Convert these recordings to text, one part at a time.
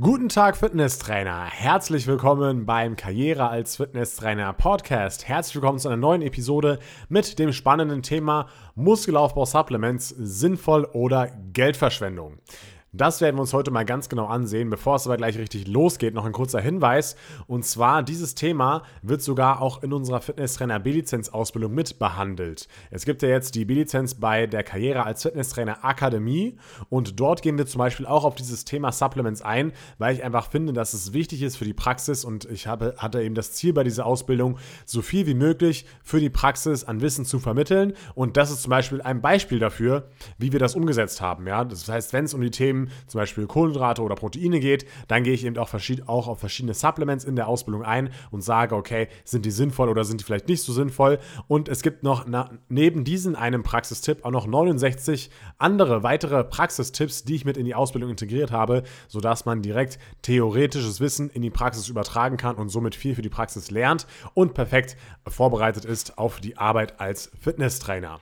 Guten Tag, Fitnesstrainer. Herzlich willkommen beim Karriere als Fitnesstrainer Podcast. Herzlich willkommen zu einer neuen Episode mit dem spannenden Thema Muskelaufbau Supplements sinnvoll oder Geldverschwendung. Das werden wir uns heute mal ganz genau ansehen. Bevor es aber gleich richtig losgeht, noch ein kurzer Hinweis. Und zwar, dieses Thema wird sogar auch in unserer Fitnesstrainer B-Lizenz-Ausbildung mit behandelt. Es gibt ja jetzt die B-Lizenz bei der Karriere als Fitnesstrainer Akademie. Und dort gehen wir zum Beispiel auch auf dieses Thema Supplements ein, weil ich einfach finde, dass es wichtig ist für die Praxis. Und ich habe, hatte eben das Ziel bei dieser Ausbildung, so viel wie möglich für die Praxis an Wissen zu vermitteln. Und das ist zum Beispiel ein Beispiel dafür, wie wir das umgesetzt haben. Ja? Das heißt, wenn es um die Themen Themen, zum Beispiel Kohlenhydrate oder Proteine geht, dann gehe ich eben auch, auch auf verschiedene Supplements in der Ausbildung ein und sage, okay, sind die sinnvoll oder sind die vielleicht nicht so sinnvoll? Und es gibt noch neben diesen einem Praxistipp auch noch 69 andere weitere Praxistipps, die ich mit in die Ausbildung integriert habe, sodass man direkt theoretisches Wissen in die Praxis übertragen kann und somit viel für die Praxis lernt und perfekt vorbereitet ist auf die Arbeit als Fitnesstrainer.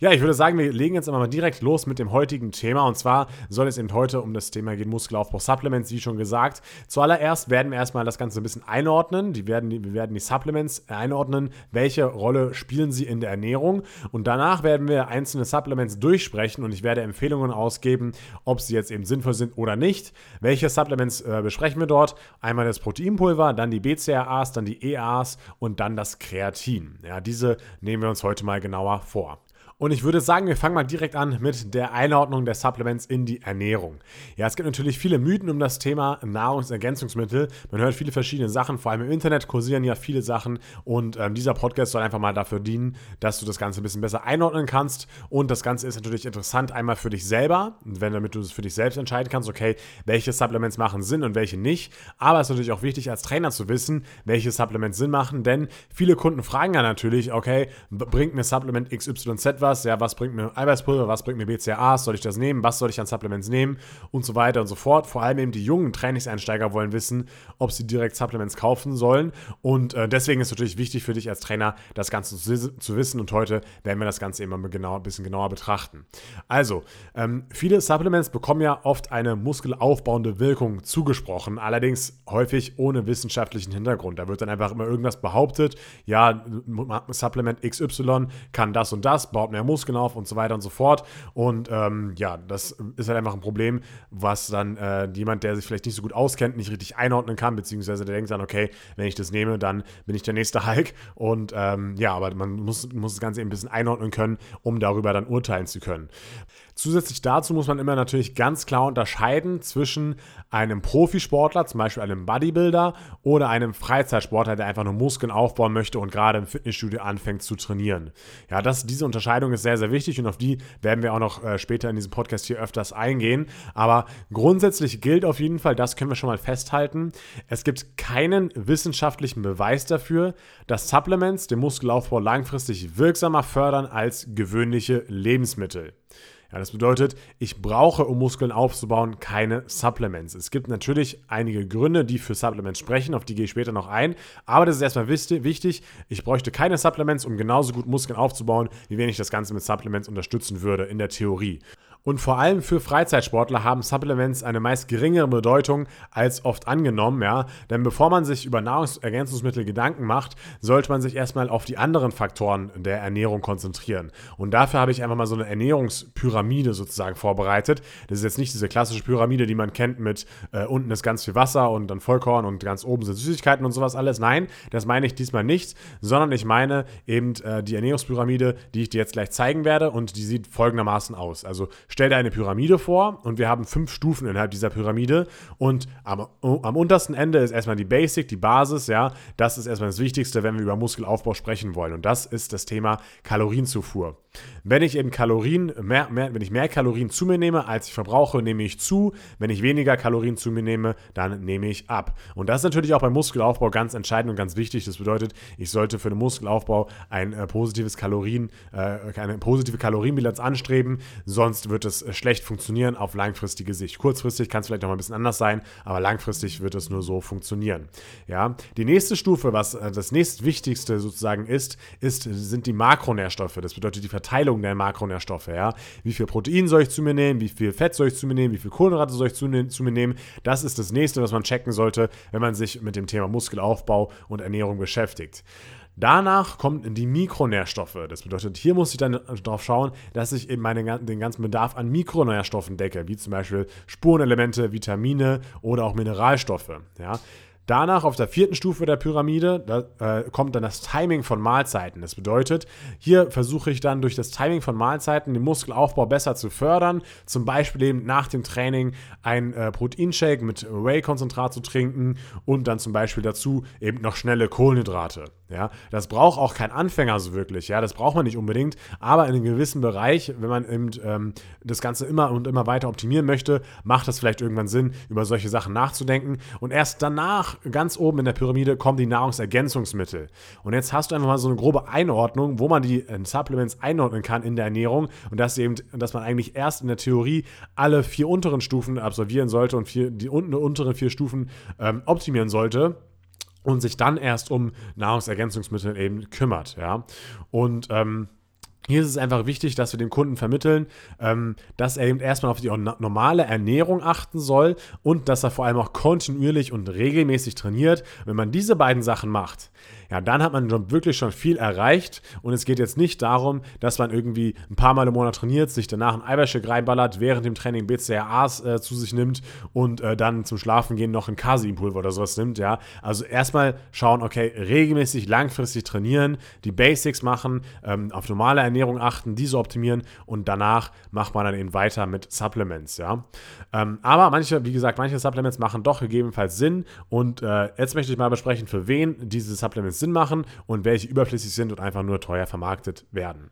Ja, ich würde sagen, wir legen jetzt mal direkt los mit dem heutigen Thema. Und zwar soll es eben heute um das Thema gehen Muskelaufbau Supplements, wie schon gesagt. Zuallererst werden wir erstmal das Ganze ein bisschen einordnen. Die werden, wir werden die Supplements einordnen. Welche Rolle spielen sie in der Ernährung? Und danach werden wir einzelne Supplements durchsprechen und ich werde Empfehlungen ausgeben, ob sie jetzt eben sinnvoll sind oder nicht. Welche Supplements äh, besprechen wir dort? Einmal das Proteinpulver, dann die BCAAs, dann die EAs und dann das Kreatin. Ja, diese nehmen wir uns heute mal genauer vor. Und ich würde sagen, wir fangen mal direkt an mit der Einordnung der Supplements in die Ernährung. Ja, es gibt natürlich viele Mythen um das Thema Nahrungsergänzungsmittel. Man hört viele verschiedene Sachen, vor allem im Internet kursieren ja viele Sachen. Und ähm, dieser Podcast soll einfach mal dafür dienen, dass du das Ganze ein bisschen besser einordnen kannst. Und das Ganze ist natürlich interessant einmal für dich selber, wenn damit du es für dich selbst entscheiden kannst, okay, welche Supplements machen Sinn und welche nicht. Aber es ist natürlich auch wichtig als Trainer zu wissen, welche Supplements Sinn machen, denn viele Kunden fragen ja natürlich, okay, bringt mir Supplement XYZ was? Was, ja, was bringt mir Eiweißpulver, was bringt mir BCAAs, soll ich das nehmen, was soll ich an Supplements nehmen und so weiter und so fort. Vor allem eben die jungen Trainingseinsteiger wollen wissen, ob sie direkt Supplements kaufen sollen und äh, deswegen ist es natürlich wichtig für dich als Trainer, das Ganze zu, zu, wissen und heute werden wir das Ganze mal genau, ein bisschen genauer betrachten. Also, ähm, viele Supplements bekommen ja oft eine muskelaufbauende Wirkung zugesprochen, allerdings häufig ohne wissenschaftlichen Hintergrund. Da wird dann einfach immer irgendwas behauptet, ja, Supplement XY kann das und das, baut mehr mehr Muskeln auf und so weiter und so fort. Und ähm, ja, das ist halt einfach ein Problem, was dann äh, jemand, der sich vielleicht nicht so gut auskennt, nicht richtig einordnen kann, beziehungsweise der denkt dann, okay, wenn ich das nehme, dann bin ich der nächste Hulk. Und ähm, ja, aber man muss, muss das Ganze eben ein bisschen einordnen können, um darüber dann urteilen zu können. Zusätzlich dazu muss man immer natürlich ganz klar unterscheiden zwischen einem Profisportler, zum Beispiel einem Bodybuilder, oder einem Freizeitsportler, der einfach nur Muskeln aufbauen möchte und gerade im Fitnessstudio anfängt zu trainieren. Ja, das, diese Unterscheidung ist sehr, sehr wichtig und auf die werden wir auch noch äh, später in diesem Podcast hier öfters eingehen. Aber grundsätzlich gilt auf jeden Fall, das können wir schon mal festhalten, es gibt keinen wissenschaftlichen Beweis dafür, dass Supplements den Muskelaufbau langfristig wirksamer fördern als gewöhnliche Lebensmittel. Ja, das bedeutet, ich brauche, um Muskeln aufzubauen, keine Supplements. Es gibt natürlich einige Gründe, die für Supplements sprechen, auf die gehe ich später noch ein. Aber das ist erstmal wichtig. Ich bräuchte keine Supplements, um genauso gut Muskeln aufzubauen, wie wenn ich das Ganze mit Supplements unterstützen würde in der Theorie. Und vor allem für Freizeitsportler haben Supplements eine meist geringere Bedeutung als oft angenommen, ja. Denn bevor man sich über Nahrungsergänzungsmittel Gedanken macht, sollte man sich erstmal auf die anderen Faktoren der Ernährung konzentrieren. Und dafür habe ich einfach mal so eine Ernährungspyramide sozusagen vorbereitet. Das ist jetzt nicht diese klassische Pyramide, die man kennt mit äh, unten ist ganz viel Wasser und dann Vollkorn und ganz oben sind Süßigkeiten und sowas alles. Nein, das meine ich diesmal nicht, sondern ich meine eben äh, die Ernährungspyramide, die ich dir jetzt gleich zeigen werde und die sieht folgendermaßen aus. Also stell dir eine Pyramide vor und wir haben fünf Stufen innerhalb dieser Pyramide und am, am untersten Ende ist erstmal die Basic, die Basis, ja, das ist erstmal das Wichtigste, wenn wir über Muskelaufbau sprechen wollen und das ist das Thema Kalorienzufuhr. Wenn ich eben Kalorien, mehr, mehr, wenn ich mehr Kalorien zu mir nehme, als ich verbrauche, nehme ich zu. Wenn ich weniger Kalorien zu mir nehme, dann nehme ich ab. Und das ist natürlich auch beim Muskelaufbau ganz entscheidend und ganz wichtig. Das bedeutet, ich sollte für den Muskelaufbau ein äh, positives Kalorien, äh, eine positive Kalorienbilanz anstreben, sonst wird wird es äh, schlecht funktionieren auf langfristige Sicht. Kurzfristig kann es vielleicht noch mal ein bisschen anders sein, aber langfristig wird es nur so funktionieren. Ja, die nächste Stufe, was äh, das nächstwichtigste sozusagen ist, ist, sind die Makronährstoffe. Das bedeutet die Verteilung der Makronährstoffe. Ja, wie viel Protein soll ich zu mir nehmen, wie viel Fett soll ich zu mir nehmen, wie viel Kohlenhydrate soll ich zu, zu mir nehmen. Das ist das nächste, was man checken sollte, wenn man sich mit dem Thema Muskelaufbau und Ernährung beschäftigt. Danach kommen die Mikronährstoffe. Das bedeutet, hier muss ich dann darauf schauen, dass ich eben meine, den ganzen Bedarf an Mikronährstoffen decke, wie zum Beispiel Spurenelemente, Vitamine oder auch Mineralstoffe. Ja. Danach auf der vierten Stufe der Pyramide da, äh, kommt dann das Timing von Mahlzeiten. Das bedeutet, hier versuche ich dann durch das Timing von Mahlzeiten den Muskelaufbau besser zu fördern. Zum Beispiel eben nach dem Training ein äh, Proteinshake mit Whey-Konzentrat zu trinken und dann zum Beispiel dazu eben noch schnelle Kohlenhydrate. Ja, das braucht auch kein Anfänger so wirklich. Ja, das braucht man nicht unbedingt. Aber in einem gewissen Bereich, wenn man eben ähm, das Ganze immer und immer weiter optimieren möchte, macht es vielleicht irgendwann Sinn, über solche Sachen nachzudenken. Und erst danach, ganz oben in der Pyramide, kommen die Nahrungsergänzungsmittel. Und jetzt hast du einfach mal so eine grobe Einordnung, wo man die äh, Supplements einordnen kann in der Ernährung. Und dass eben, dass man eigentlich erst in der Theorie alle vier unteren Stufen absolvieren sollte und vier, die unteren vier Stufen ähm, optimieren sollte und sich dann erst um Nahrungsergänzungsmittel eben kümmert. Ja? Und ähm, hier ist es einfach wichtig, dass wir dem Kunden vermitteln, ähm, dass er eben erstmal auf die normale Ernährung achten soll und dass er vor allem auch kontinuierlich und regelmäßig trainiert. Wenn man diese beiden Sachen macht, ja, dann hat man schon wirklich schon viel erreicht und es geht jetzt nicht darum, dass man irgendwie ein paar Mal im Monat trainiert, sich danach ein Eiweißshake reinballert, während dem Training BCAAs äh, zu sich nimmt und äh, dann zum Schlafen gehen noch ein Caseinpulver oder sowas nimmt, ja. Also erstmal schauen, okay, regelmäßig, langfristig trainieren, die Basics machen, ähm, auf normale Ernährung achten, diese optimieren und danach macht man dann eben weiter mit Supplements, ja. Ähm, aber manche, wie gesagt, manche Supplements machen doch gegebenenfalls Sinn und äh, jetzt möchte ich mal besprechen, für wen diese Supplements Sinn machen und welche überflüssig sind und einfach nur teuer vermarktet werden.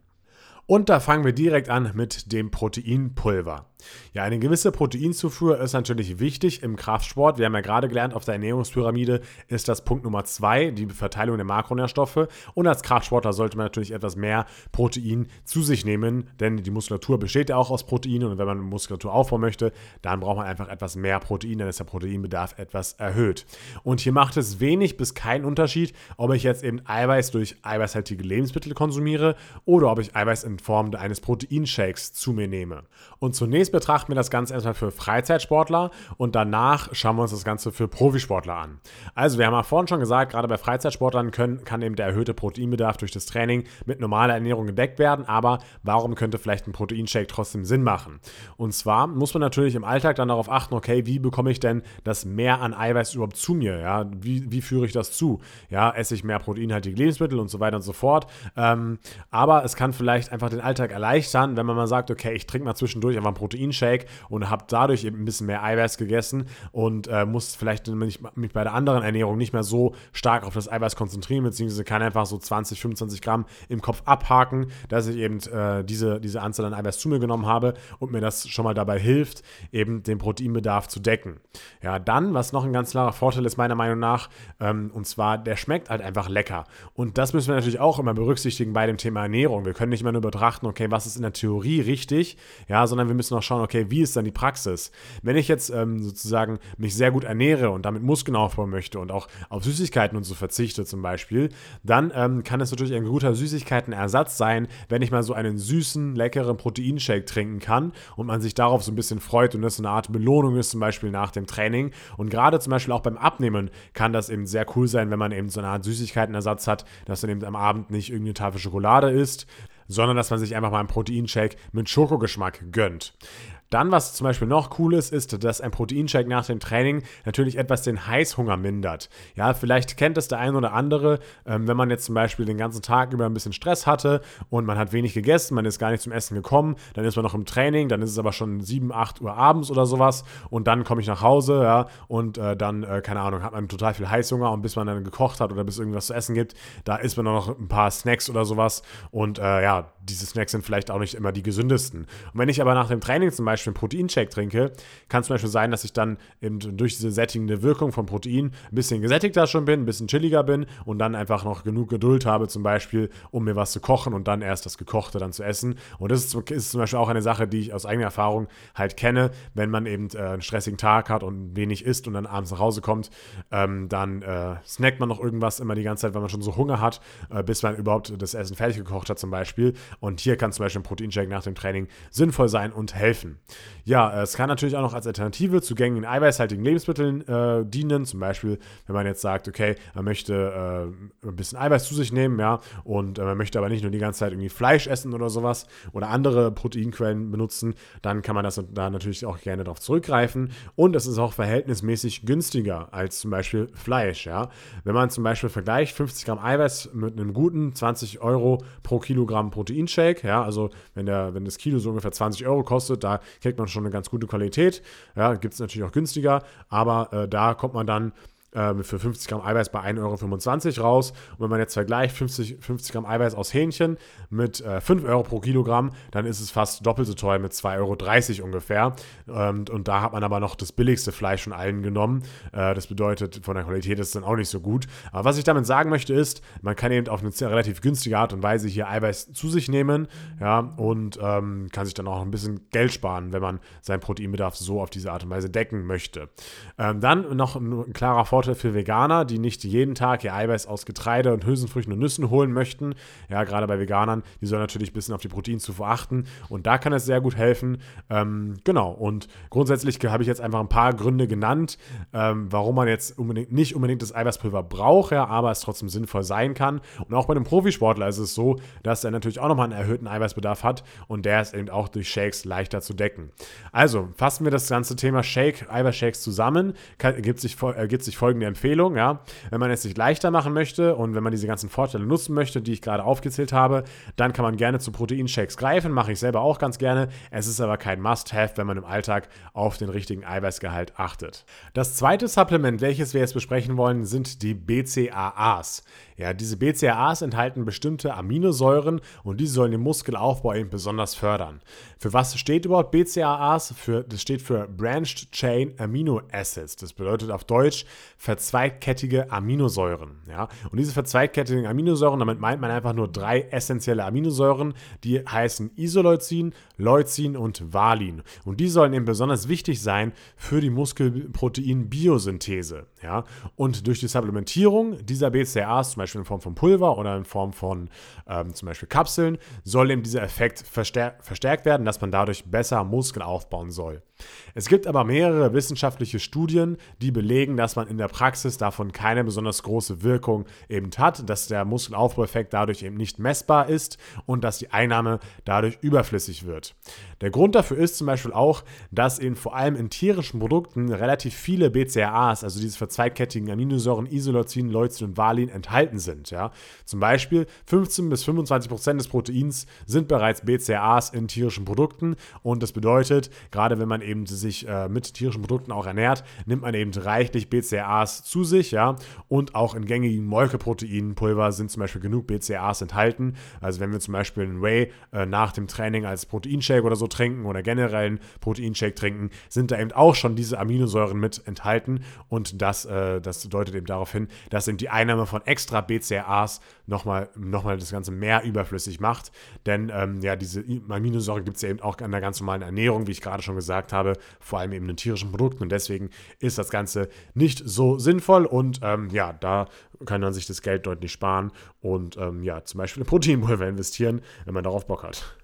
Und da fangen wir direkt an mit dem Proteinpulver. Ja, eine gewisse Proteinzufuhr ist natürlich wichtig im Kraftsport. Wir haben ja gerade gelernt, auf der Ernährungspyramide ist das Punkt Nummer zwei, die Verteilung der Makronährstoffe. Und als Kraftsportler sollte man natürlich etwas mehr Protein zu sich nehmen, denn die Muskulatur besteht ja auch aus Protein. Und wenn man Muskulatur aufbauen möchte, dann braucht man einfach etwas mehr Protein, dann ist der Proteinbedarf etwas erhöht. Und hier macht es wenig bis keinen Unterschied, ob ich jetzt eben Eiweiß durch eiweißhaltige Lebensmittel konsumiere oder ob ich Eiweiß in Form eines Proteinshakes zu mir nehme. Und zunächst Zunächst betrachten wir das Ganze erstmal für Freizeitsportler und danach schauen wir uns das Ganze für Profisportler an. Also, wir haben ja vorhin schon gesagt, gerade bei Freizeitsportlern können, kann eben der erhöhte Proteinbedarf durch das Training mit normaler Ernährung gedeckt werden, aber warum könnte vielleicht ein Proteinshake trotzdem Sinn machen? Und zwar muss man natürlich im Alltag dann darauf achten, okay, wie bekomme ich denn das mehr an Eiweiß überhaupt zu mir? Ja, wie, wie führe ich das zu? Ja, esse ich mehr proteinhaltige Lebensmittel und so weiter und so fort. Ähm, aber es kann vielleicht einfach den Alltag erleichtern, wenn man mal sagt, okay, ich trinke mal zwischendurch einfach ein Protein Proteinshake und habe dadurch eben ein bisschen mehr Eiweiß gegessen und äh, muss vielleicht mich, mich bei der anderen Ernährung nicht mehr so stark auf das Eiweiß konzentrieren, beziehungsweise kann einfach so 20, 25 Gramm im Kopf abhaken, dass ich eben äh, diese, diese Anzahl an Eiweiß zu mir genommen habe und mir das schon mal dabei hilft, eben den Proteinbedarf zu decken. Ja, dann, was noch ein ganz klarer Vorteil ist, meiner Meinung nach, ähm, und zwar, der schmeckt halt einfach lecker. Und das müssen wir natürlich auch immer berücksichtigen bei dem Thema Ernährung. Wir können nicht immer nur betrachten, okay, was ist in der Theorie richtig, ja, sondern wir müssen auch schauen, okay, wie ist dann die Praxis? Wenn ich jetzt ähm, sozusagen mich sehr gut ernähre und damit Muskeln aufbauen möchte und auch auf Süßigkeiten und so verzichte zum Beispiel, dann ähm, kann es natürlich ein guter Süßigkeitenersatz sein, wenn ich mal so einen süßen, leckeren Proteinshake trinken kann und man sich darauf so ein bisschen freut und das eine Art Belohnung ist, zum Beispiel nach dem Training. Und gerade zum Beispiel auch beim Abnehmen kann das eben sehr cool sein, wenn man eben so eine Art Süßigkeitenersatz hat, dass dann eben am Abend nicht irgendeine Tafel Schokolade isst, sondern dass man sich einfach mal einen Proteinshake mit Schokogeschmack gönnt. Dann, was zum Beispiel noch cool ist, ist, dass ein Proteinshake nach dem Training natürlich etwas den Heißhunger mindert. Ja, vielleicht kennt es der ein oder andere, ähm, wenn man jetzt zum Beispiel den ganzen Tag über ein bisschen Stress hatte und man hat wenig gegessen, man ist gar nicht zum Essen gekommen, dann ist man noch im Training, dann ist es aber schon 7, 8 Uhr abends oder sowas und dann komme ich nach Hause, ja, und äh, dann, äh, keine Ahnung, hat man total viel Heißhunger und bis man dann gekocht hat oder bis irgendwas zu essen gibt, da isst man noch ein paar Snacks oder sowas und äh, ja, diese Snacks sind vielleicht auch nicht immer die gesündesten. Und wenn ich aber nach dem Training zum Beispiel Beispiel einen Proteinshake trinke, kann zum Beispiel sein, dass ich dann eben durch diese sättigende Wirkung von Protein ein bisschen gesättigter schon bin, ein bisschen chilliger bin und dann einfach noch genug Geduld habe, zum Beispiel, um mir was zu kochen und dann erst das Gekochte dann zu essen. Und das ist, ist zum Beispiel auch eine Sache, die ich aus eigener Erfahrung halt kenne, wenn man eben äh, einen stressigen Tag hat und wenig isst und dann abends nach Hause kommt, ähm, dann äh, snackt man noch irgendwas immer die ganze Zeit, weil man schon so Hunger hat, äh, bis man überhaupt das Essen fertig gekocht hat zum Beispiel. Und hier kann zum Beispiel ein Proteinshake nach dem Training sinnvoll sein und helfen. Ja, äh, es kann natürlich auch noch als Alternative zu gängigen eiweißhaltigen Lebensmitteln äh, dienen. Zum Beispiel, wenn man jetzt sagt, okay, man möchte äh, ein bisschen Eiweiß zu sich nehmen, ja, und äh, man möchte aber nicht nur die ganze Zeit irgendwie Fleisch essen oder sowas oder andere Proteinquellen benutzen, dann kann man das da natürlich auch gerne darauf zurückgreifen. Und es ist auch verhältnismäßig günstiger als zum Beispiel Fleisch, ja. Wenn man zum Beispiel vergleicht 50 Gramm Eiweiß mit einem guten 20 Euro pro Kilogramm Proteinshake, ja, also wenn, der, wenn das Kilo so ungefähr 20 Euro kostet, da kriegt man schon eine ganz gute Qualität. Ja, gibt es natürlich auch günstiger, aber äh, da kommt man dann ähm, für 50 Gramm Eiweiß bei 1,25 Euro raus. Und wenn man jetzt vergleicht 50, 50 Gramm Eiweiß aus Hähnchen mit äh, 5 Euro pro Kilogramm, dann ist es fast doppelt so teuer mit 2,30 Euro ungefähr. Und, und da hat man aber noch das billigste Fleisch von allen genommen. Äh, das bedeutet, von der Qualität ist es dann auch nicht so gut. Aber was ich damit sagen möchte ist, man kann eben auf eine relativ günstige Art und Weise hier Eiweiß zu sich nehmen ja, und ähm, kann sich dann auch ein bisschen Geld sparen, wenn man seinen Proteinbedarf so auf diese Art und Weise decken möchte. Ähm, dann noch ein, ein klarer Vorteil Vorteil für Veganer, die nicht jeden Tag ihr Eiweiß aus Getreide und Hülsenfrüchten und Nüssen holen möchten. Ja, gerade bei Veganern, die sollen natürlich ein bisschen auf die Proteinzufuhr achten und da kann es sehr gut helfen. Ähm, genau, und grundsätzlich habe ich jetzt einfach ein paar Gründe genannt, ähm, warum man jetzt unbedingt, nicht unbedingt das Eiweißpulver braucht, ja, aber es trotzdem sinnvoll sein kann. Und auch bei einem Profisportler ist es so, dass er natürlich auch nochmal einen erhöhten Eiweißbedarf hat und der ist eben auch durch Shakes leichter zu decken. Also fassen wir das ganze Thema Shake, Eiweißshakes zusammen, ergibt sich, ergibt sich folgende Empfehlung, ja. Wenn man es sich leichter machen möchte und wenn man diese ganzen Vorteile nutzen möchte, die ich gerade aufgezählt habe, dann kann man gerne zu Proteinshakes greifen, mache ich selber auch ganz gerne. Es ist aber kein Must-Have, wenn man im Alltag auf den richtigen Eiweißgehalt achtet. Das zweite Supplement, welches wir jetzt besprechen wollen, sind die BCAAs. Ja, diese BCAAs enthalten bestimmte Aminosäuren und die sollen den Muskelaufbau eben besonders fördern. Für was steht überhaupt BCAAs? Für, das steht für Branched Chain Amino Acids. Das bedeutet auf Deutsch verzweigkettige Aminosäuren. Ja? Und diese verzweigkettigen Aminosäuren, damit meint man einfach nur drei essentielle Aminosäuren, die heißen Isoleucin, Leucin und Valin. Und die sollen eben besonders wichtig sein für die Muskelprotein-Biosynthese. Ja? Und durch die Supplementierung dieser BCAAs, zum Beispiel in Form von Pulver oder in Form von ähm, zum Beispiel Kapseln, soll eben dieser Effekt verstär verstärkt werden, dass man dadurch besser Muskeln aufbauen soll. Es gibt aber mehrere wissenschaftliche Studien, die belegen, dass man in der Praxis davon keine besonders große Wirkung eben hat, dass der Muskelaufbaueffekt dadurch eben nicht messbar ist und dass die Einnahme dadurch überflüssig wird. Der Grund dafür ist zum Beispiel auch, dass eben vor allem in tierischen Produkten relativ viele BCAAs, also diese verzweigkettigen Aminosäuren Isoleucin, Leucin und Valin enthalten sind. Ja? Zum Beispiel 15 bis 25 Prozent des Proteins sind bereits BCAAs in tierischen Produkten und das bedeutet, gerade wenn man eben sich äh, mit tierischen Produkten auch ernährt, nimmt man eben reichlich BCAAs zu sich, ja, und auch in gängigen Molkeproteinpulver sind zum Beispiel genug BCAAs enthalten. Also wenn wir zum Beispiel einen Whey äh, nach dem Training als Proteinshake oder so trinken oder generell einen Proteinshake trinken, sind da eben auch schon diese Aminosäuren mit enthalten. Und das, äh, das deutet eben darauf hin, dass eben die Einnahme von extra BCAAs nochmal noch mal das Ganze mehr überflüssig macht, denn ähm, ja, diese Aminosäuren gibt es ja eben auch in der ganz normalen Ernährung, wie ich gerade schon gesagt habe, vor allem eben in tierischen Produkten. Und deswegen ist das Ganze nicht so sinnvoll. Und ähm, ja, da kann man sich das Geld deutlich sparen und ähm, ja, zum Beispiel in Proteinpulver investieren, wenn man darauf Bock hat.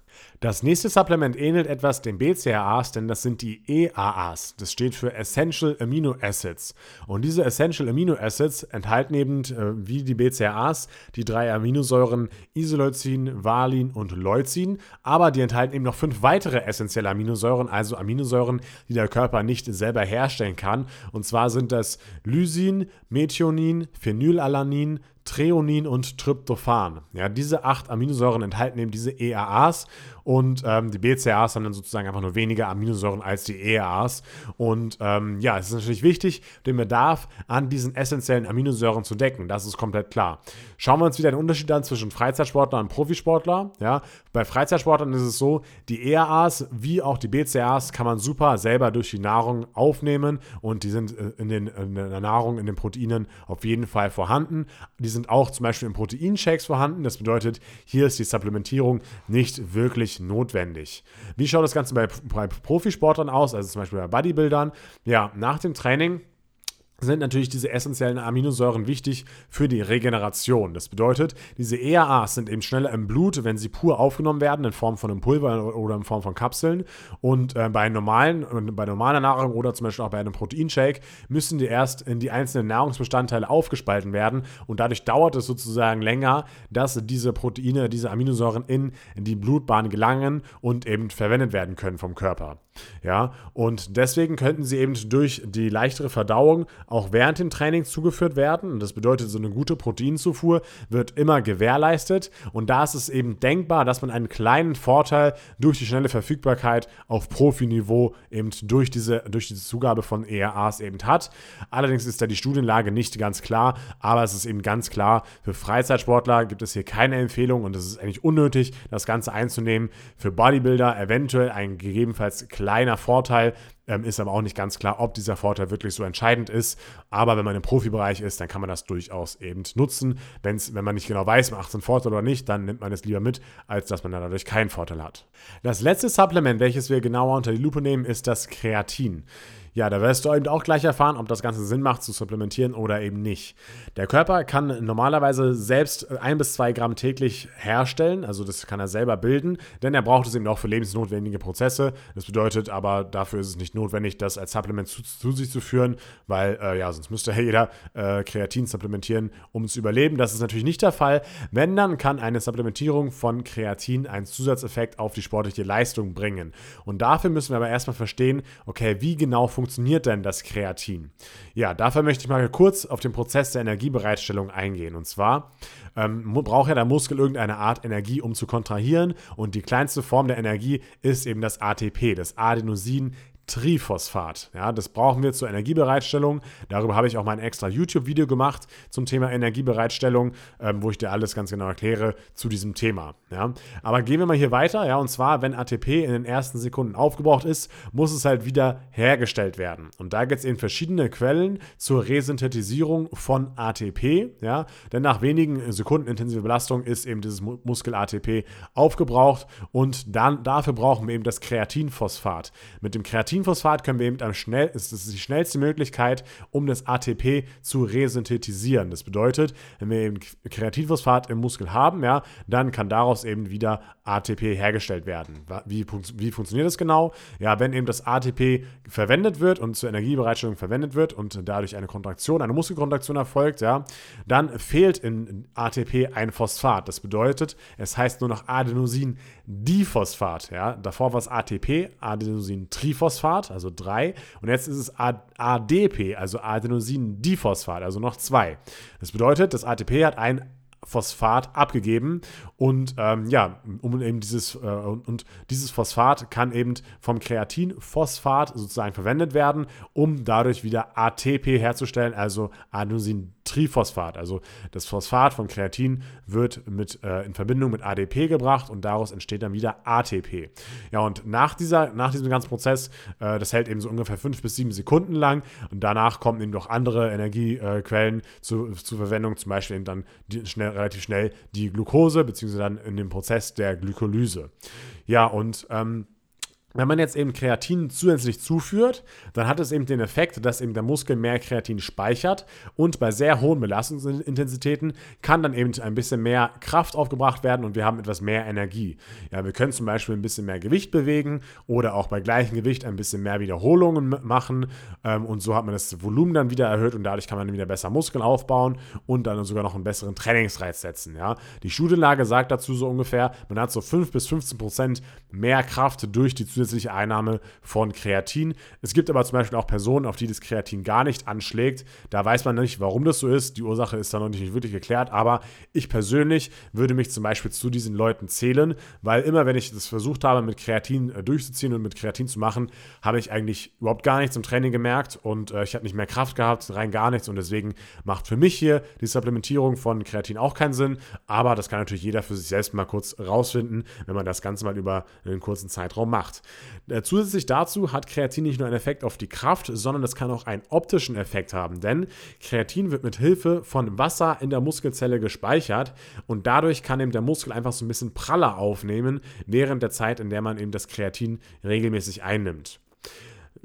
Das nächste Supplement ähnelt etwas den BCAAs, denn das sind die EAAs. Das steht für Essential Amino Acids. Und diese Essential Amino Acids enthalten eben, äh, wie die BCAAs, die drei Aminosäuren Isoleucin, Valin und Leucin. Aber die enthalten eben noch fünf weitere essentielle Aminosäuren, also Aminosäuren, die der Körper nicht selber herstellen kann. Und zwar sind das Lysin, Methionin, Phenylalanin, Treonin und Tryptophan. Ja, diese acht Aminosäuren enthalten eben diese EAAs und ähm, die BCAAs haben dann sozusagen einfach nur weniger Aminosäuren als die EAAs. Und ähm, ja, es ist natürlich wichtig, den Bedarf an diesen essentiellen Aminosäuren zu decken. Das ist komplett klar. Schauen wir uns wieder den Unterschied an zwischen Freizeitsportler und Profisportler. Ja, bei Freizeitsportlern ist es so, die EAAs wie auch die BCAAs kann man super selber durch die Nahrung aufnehmen und die sind äh, in, den, in der Nahrung, in den Proteinen auf jeden Fall vorhanden. Die sind auch zum Beispiel in Proteinshakes vorhanden. Das bedeutet, hier ist die Supplementierung nicht wirklich notwendig. Wie schaut das Ganze bei, bei Profisportlern aus, also zum Beispiel bei Bodybuildern? Ja, nach dem Training sind natürlich diese essentiellen Aminosäuren wichtig für die Regeneration. Das bedeutet, diese ERAs sind eben schneller im Blut, wenn sie pur aufgenommen werden, in Form von einem Pulver oder in Form von Kapseln. Und äh, bei normalen, bei normaler Nahrung oder zum Beispiel auch bei einem Proteinshake müssen die erst in die einzelnen Nahrungsbestandteile aufgespalten werden. Und dadurch dauert es sozusagen länger, dass diese Proteine, diese Aminosäuren in die Blutbahn gelangen und eben verwendet werden können vom Körper. Ja, und deswegen könnten sie eben durch die leichtere Verdauung auch während dem Training zugeführt werden. Und das bedeutet, so eine gute Proteinzufuhr wird immer gewährleistet. Und da ist es eben denkbar, dass man einen kleinen Vorteil durch die schnelle Verfügbarkeit auf Profiniveau eben durch diese, durch diese Zugabe von ERAs eben hat. Allerdings ist da die Studienlage nicht ganz klar, aber es ist eben ganz klar, für Freizeitsportler gibt es hier keine Empfehlung und es ist eigentlich unnötig, das Ganze einzunehmen. Für Bodybuilder eventuell ein gegebenenfalls kleiner kleiner Vorteil. Ähm, ist aber auch nicht ganz klar, ob dieser Vorteil wirklich so entscheidend ist. Aber wenn man im Profibereich ist, dann kann man das durchaus eben nutzen. Wenn's, wenn man nicht genau weiß, macht es einen Vorteil oder nicht, dann nimmt man es lieber mit, als dass man dann dadurch keinen Vorteil hat. Das letzte Supplement, welches wir genauer unter die Lupe nehmen, ist das Kreatin. Ja, da wirst du eben auch gleich erfahren, ob das Ganze Sinn macht zu supplementieren oder eben nicht. Der Körper kann normalerweise selbst ein bis zwei Gramm täglich herstellen, also das kann er selber bilden, denn er braucht es eben auch für lebensnotwendige Prozesse. Das bedeutet aber, dafür ist es nicht notwendig, das als Supplement zu, zu sich zu führen, weil äh, ja, sonst müsste jeder äh, Kreatin supplementieren, um zu überleben. Das ist natürlich nicht der Fall. Wenn, dann kann eine Supplementierung von Kreatin einen Zusatzeffekt auf die sportliche Leistung bringen. Und dafür müssen wir aber erstmal verstehen, okay, wie genau funktioniert funktioniert denn das Kreatin? Ja, dafür möchte ich mal kurz auf den Prozess der Energiebereitstellung eingehen. Und zwar ähm, braucht ja der Muskel irgendeine Art Energie, um zu kontrahieren. Und die kleinste Form der Energie ist eben das ATP, das Adenosin Triphosphat. Ja, das brauchen wir zur Energiebereitstellung. Darüber habe ich auch mal ein extra YouTube-Video gemacht zum Thema Energiebereitstellung, ähm, wo ich dir alles ganz genau erkläre zu diesem Thema. Ja. Aber gehen wir mal hier weiter. Ja, und zwar, wenn ATP in den ersten Sekunden aufgebraucht ist, muss es halt wieder hergestellt werden. Und da gibt es eben verschiedene Quellen zur Resynthetisierung von ATP. Ja, denn nach wenigen Sekunden intensive Belastung ist eben dieses Muskel-ATP aufgebraucht und dann dafür brauchen wir eben das Kreatinphosphat. Mit dem Kreatin Kreatinphosphat können wir eben am schnell, ist das die schnellste Möglichkeit, um das ATP zu resynthetisieren. Das bedeutet, wenn wir eben Kreatinphosphat im Muskel haben, ja, dann kann daraus eben wieder ATP hergestellt werden. Wie, wie funktioniert das genau? Ja, wenn eben das ATP verwendet wird und zur Energiebereitstellung verwendet wird und dadurch eine Kontraktion, eine Muskelkontraktion erfolgt, ja, dann fehlt in ATP ein Phosphat. Das bedeutet, es heißt nur noch Adenosin-Diphosphat. Ja. Davor war es ATP, Adenosin-Triphosphat. Phosphat, also 3. Und jetzt ist es ADP, also Adenosin-Diphosphat, also noch 2. Das bedeutet, das ATP hat ein Phosphat abgegeben und ähm, ja, um eben dieses äh, und dieses Phosphat kann eben vom Kreatinphosphat sozusagen verwendet werden, um dadurch wieder ATP herzustellen, also Adenosin Triphosphat. Also das Phosphat vom Kreatin wird mit, äh, in Verbindung mit ADP gebracht und daraus entsteht dann wieder ATP. Ja, und nach, dieser, nach diesem ganzen Prozess, äh, das hält eben so ungefähr fünf bis sieben Sekunden lang und danach kommen eben noch andere Energiequellen zu, zur Verwendung, zum Beispiel eben dann die, schnell, relativ schnell die Glucose, beziehungsweise dann in dem Prozess der Glykolyse. Ja, und ähm, wenn man jetzt eben Kreatin zusätzlich zuführt, dann hat es eben den Effekt, dass eben der Muskel mehr Kreatin speichert und bei sehr hohen Belastungsintensitäten kann dann eben ein bisschen mehr Kraft aufgebracht werden und wir haben etwas mehr Energie. Ja, wir können zum Beispiel ein bisschen mehr Gewicht bewegen oder auch bei gleichem Gewicht ein bisschen mehr Wiederholungen machen ähm, und so hat man das Volumen dann wieder erhöht und dadurch kann man wieder besser Muskeln aufbauen und dann sogar noch einen besseren Trainingsreiz setzen. Ja. Die Studienlage sagt dazu so ungefähr, man hat so 5 bis 15 Prozent mehr Kraft durch die zusätzliche zusätzliche Einnahme von Kreatin. Es gibt aber zum Beispiel auch Personen, auf die das Kreatin gar nicht anschlägt. Da weiß man nicht, warum das so ist. Die Ursache ist da noch nicht wirklich geklärt. Aber ich persönlich würde mich zum Beispiel zu diesen Leuten zählen, weil immer, wenn ich das versucht habe, mit Kreatin äh, durchzuziehen und mit Kreatin zu machen, habe ich eigentlich überhaupt gar nichts im Training gemerkt und äh, ich habe nicht mehr Kraft gehabt, rein gar nichts. Und deswegen macht für mich hier die Supplementierung von Kreatin auch keinen Sinn. Aber das kann natürlich jeder für sich selbst mal kurz rausfinden, wenn man das Ganze mal über einen kurzen Zeitraum macht. Äh, zusätzlich dazu hat Kreatin nicht nur einen Effekt auf die Kraft, sondern es kann auch einen optischen Effekt haben, denn Kreatin wird mit Hilfe von Wasser in der Muskelzelle gespeichert und dadurch kann eben der Muskel einfach so ein bisschen praller aufnehmen während der Zeit, in der man eben das Kreatin regelmäßig einnimmt.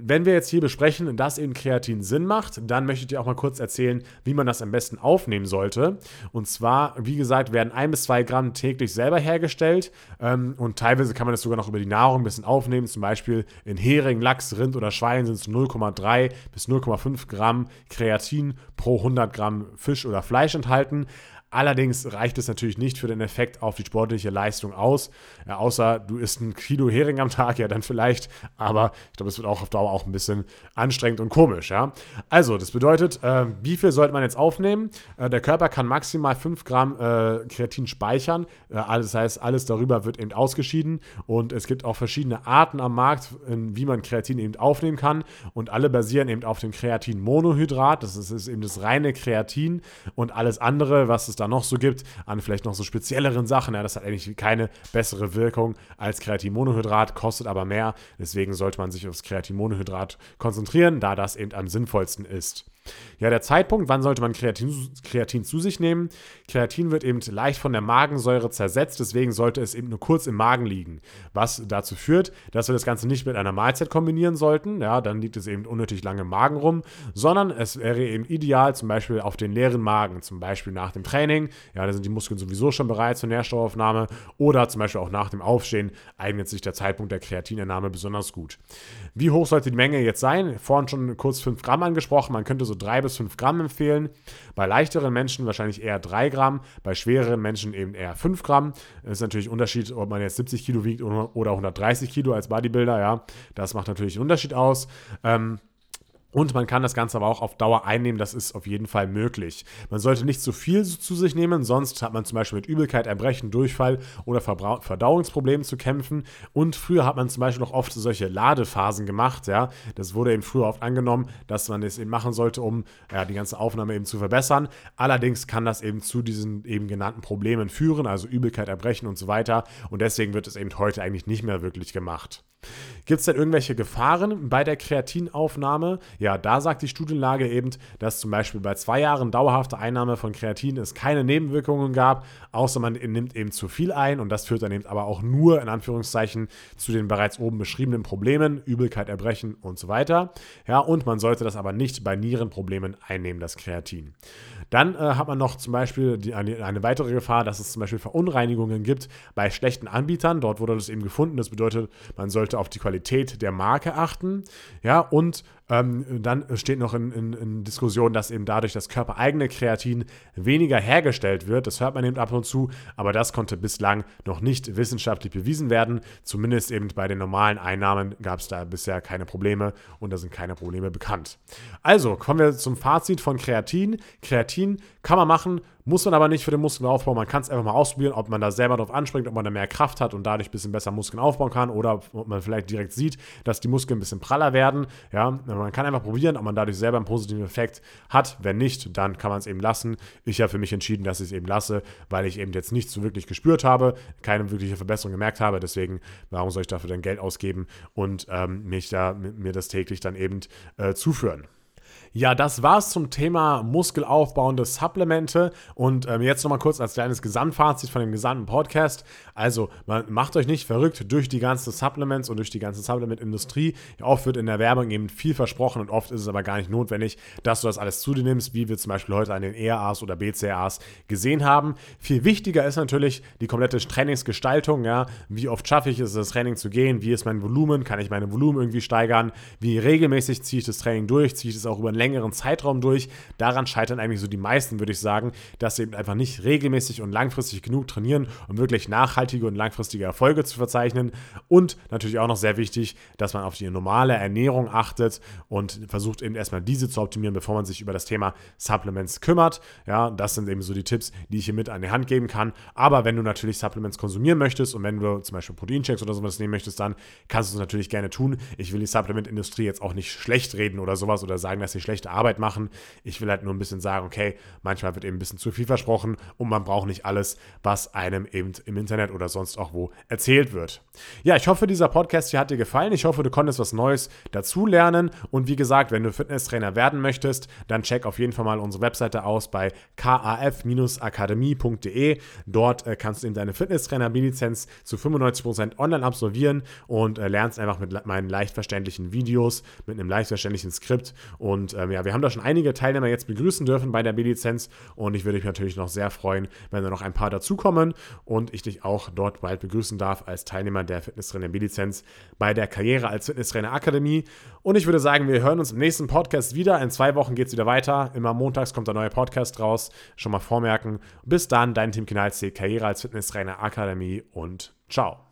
Wenn wir jetzt hier besprechen, dass eben Kreatin Sinn macht, dann möchte ich dir auch mal kurz erzählen, wie man das am besten aufnehmen sollte. Und zwar, wie gesagt, werden ein bis zwei Gramm täglich selber hergestellt ähm, und teilweise kann man das sogar noch über die Nahrung ein bisschen aufnehmen. Zum Beispiel in Hering, Lachs, Rind oder Schwein sind es 0,3 bis 0,5 Gramm Kreatin pro 100 Gramm Fisch oder Fleisch enthalten. Allerdings reicht es natürlich nicht für den Effekt auf die sportliche Leistung aus. Ja, außer du isst ein Kilo Hering am Tag, ja dann vielleicht. Aber ich glaube, es wird auch auf Dauer auch ein bisschen anstrengend und komisch. Ja? Also, das bedeutet, äh, wie viel sollte man jetzt aufnehmen? Äh, der Körper kann maximal 5 Gramm äh, Kreatin speichern. Äh, das heißt, alles darüber wird eben ausgeschieden. Und es gibt auch verschiedene Arten am Markt, wie man Kreatin eben aufnehmen kann. Und alle basieren eben auf dem Kreatinmonohydrat. Das ist, ist eben das reine Kreatin. Und alles andere, was es da noch so gibt, an vielleicht noch so spezielleren Sachen. Ja, das hat eigentlich keine bessere Wirkung als Kreatinmonohydrat, kostet aber mehr. Deswegen sollte man sich aufs Kreatinmonohydrat konzentrieren, da das eben am sinnvollsten ist. Ja, der Zeitpunkt, wann sollte man Kreatin, Kreatin zu sich nehmen? Kreatin wird eben leicht von der Magensäure zersetzt, deswegen sollte es eben nur kurz im Magen liegen. Was dazu führt, dass wir das Ganze nicht mit einer Mahlzeit kombinieren sollten, ja, dann liegt es eben unnötig lange im Magen rum, sondern es wäre eben ideal, zum Beispiel auf den leeren Magen, zum Beispiel nach dem Training, ja, da sind die Muskeln sowieso schon bereit zur Nährstoffaufnahme oder zum Beispiel auch nach dem Aufstehen eignet sich der Zeitpunkt der Kreatinernahme besonders gut. Wie hoch sollte die Menge jetzt sein? Vorhin schon kurz 5 Gramm angesprochen, man könnte so 3 bis 5 Gramm empfehlen. Bei leichteren Menschen wahrscheinlich eher 3 Gramm, bei schwereren Menschen eben eher 5 Gramm. Es ist natürlich ein Unterschied, ob man jetzt 70 Kilo wiegt oder 130 Kilo als Bodybuilder, ja. Das macht natürlich einen Unterschied aus. Ähm, und man kann das Ganze aber auch auf Dauer einnehmen, das ist auf jeden Fall möglich. Man sollte nicht zu viel zu sich nehmen, sonst hat man zum Beispiel mit Übelkeit, Erbrechen, Durchfall oder Verdauungsproblemen zu kämpfen. Und früher hat man zum Beispiel auch oft solche Ladephasen gemacht, ja. Das wurde eben früher oft angenommen, dass man das eben machen sollte, um ja, die ganze Aufnahme eben zu verbessern. Allerdings kann das eben zu diesen eben genannten Problemen führen, also Übelkeit, Erbrechen und so weiter. Und deswegen wird es eben heute eigentlich nicht mehr wirklich gemacht. Gibt es denn irgendwelche Gefahren bei der Kreatinaufnahme? Ja, da sagt die Studienlage eben, dass zum Beispiel bei zwei Jahren dauerhafter Einnahme von Kreatin es keine Nebenwirkungen gab, außer man nimmt eben zu viel ein und das führt dann eben aber auch nur in Anführungszeichen zu den bereits oben beschriebenen Problemen, Übelkeit, Erbrechen und so weiter. Ja, und man sollte das aber nicht bei Nierenproblemen einnehmen, das Kreatin. Dann äh, hat man noch zum Beispiel die, eine, eine, weitere Gefahr, dass es zum Beispiel Verunreinigungen gibt bei schlechten Anbietern. Dort wurde das eben gefunden. Das bedeutet, man sollte auf die Qualität der Marke achten. Ja, und ähm, dann steht noch in, in, in, Diskussion, dass eben dadurch das körpereigene Kreatin weniger hergestellt wird. Das hört man eben ab und zu, aber das konnte bislang noch nicht wissenschaftlich bewiesen werden. Zumindest eben bei den normalen Einnahmen gab es da bisher keine Probleme und da sind keine Probleme bekannt. Also kommen wir zum Fazit von Kreatin. Kreatin kann man machen, muss man aber nicht für den Muskelaufbau. Man kann es einfach mal ausprobieren, ob man da selber drauf anspringt, ob man da mehr Kraft hat und dadurch ein bisschen besser Muskeln aufbauen kann oder ob man vielleicht direkt sieht, dass die Muskeln ein bisschen praller werden. Ja, man kann einfach probieren, ob man dadurch selber einen positiven Effekt hat. Wenn nicht, dann kann man es eben lassen. Ich habe für mich entschieden, dass ich es eben lasse, weil ich eben jetzt nichts so wirklich gespürt habe, keine wirkliche Verbesserung gemerkt habe. Deswegen, warum soll ich dafür dann Geld ausgeben und ähm, mich da, mir das täglich dann eben äh, zuführen? Ja, das war's zum Thema muskelaufbauende Supplemente. Und ähm, jetzt nochmal kurz als kleines Gesamtfazit von dem gesamten Podcast. Also, man macht euch nicht verrückt durch die ganze Supplements und durch die ganze Supplement-Industrie. Oft wird in der Werbung eben viel versprochen und oft ist es aber gar nicht notwendig, dass du das alles zu dir nimmst, wie wir zum Beispiel heute an den ERAs oder BCAAs gesehen haben. Viel wichtiger ist natürlich die komplette Trainingsgestaltung. Ja? Wie oft schaffe ich es, das Training zu gehen? Wie ist mein Volumen? Kann ich mein Volumen irgendwie steigern? Wie regelmäßig ziehe ich das Training durch? Ziehe ich es auch über einen längeren Zeitraum durch. Daran scheitern eigentlich so die meisten, würde ich sagen, dass sie eben einfach nicht regelmäßig und langfristig genug trainieren, um wirklich nachhaltige und langfristige Erfolge zu verzeichnen. Und natürlich auch noch sehr wichtig, dass man auf die normale Ernährung achtet und versucht eben erstmal diese zu optimieren, bevor man sich über das Thema Supplements kümmert. Ja, das sind eben so die Tipps, die ich hier mit an die Hand geben kann. Aber wenn du natürlich Supplements konsumieren möchtest und wenn du zum Beispiel Proteinchecks oder sowas nehmen möchtest, dann kannst du es natürlich gerne tun. Ich will die Supplement-Industrie jetzt auch nicht schlecht reden oder sowas oder sagen, dass sie schlechte Arbeit machen. Ich will halt nur ein bisschen sagen, okay, manchmal wird eben ein bisschen zu viel versprochen und man braucht nicht alles, was einem eben im Internet oder sonst auch wo erzählt wird. Ja, ich hoffe, dieser Podcast hier hat dir gefallen. Ich hoffe, du konntest was Neues dazulernen. Und wie gesagt, wenn du Fitnesstrainer werden möchtest, dann check auf jeden Fall mal unsere Webseite aus bei kaf-akademie.de. Dort äh, kannst du eben deine Fitnesstrainer-B-Lizenz zu 95% online absolvieren und äh, lernst einfach mit meinen leicht verständlichen Videos, mit einem leicht verständlichen Skript. Und ähm, ja, wir haben da schon einige Teilnehmer jetzt begrüßen dürfen bei der B-Lizenz und ich würde mich natürlich noch sehr freuen, wenn da noch ein paar dazukommen und ich dich auch dort bald begrüßen darf als Teilnehmer der Fitnesstrainer B-Lizenz bei der Karriere als Fitnesstrainer Akademie. Und ich würde sagen, wir hören uns im nächsten Podcast wieder. In zwei Wochen geht es wieder weiter. Immer montags kommt der neue Podcast raus. Schon mal vormerken. Bis dann, dein Team Kinalsee, Karriere als Fitnesstrainer Akademie und ciao.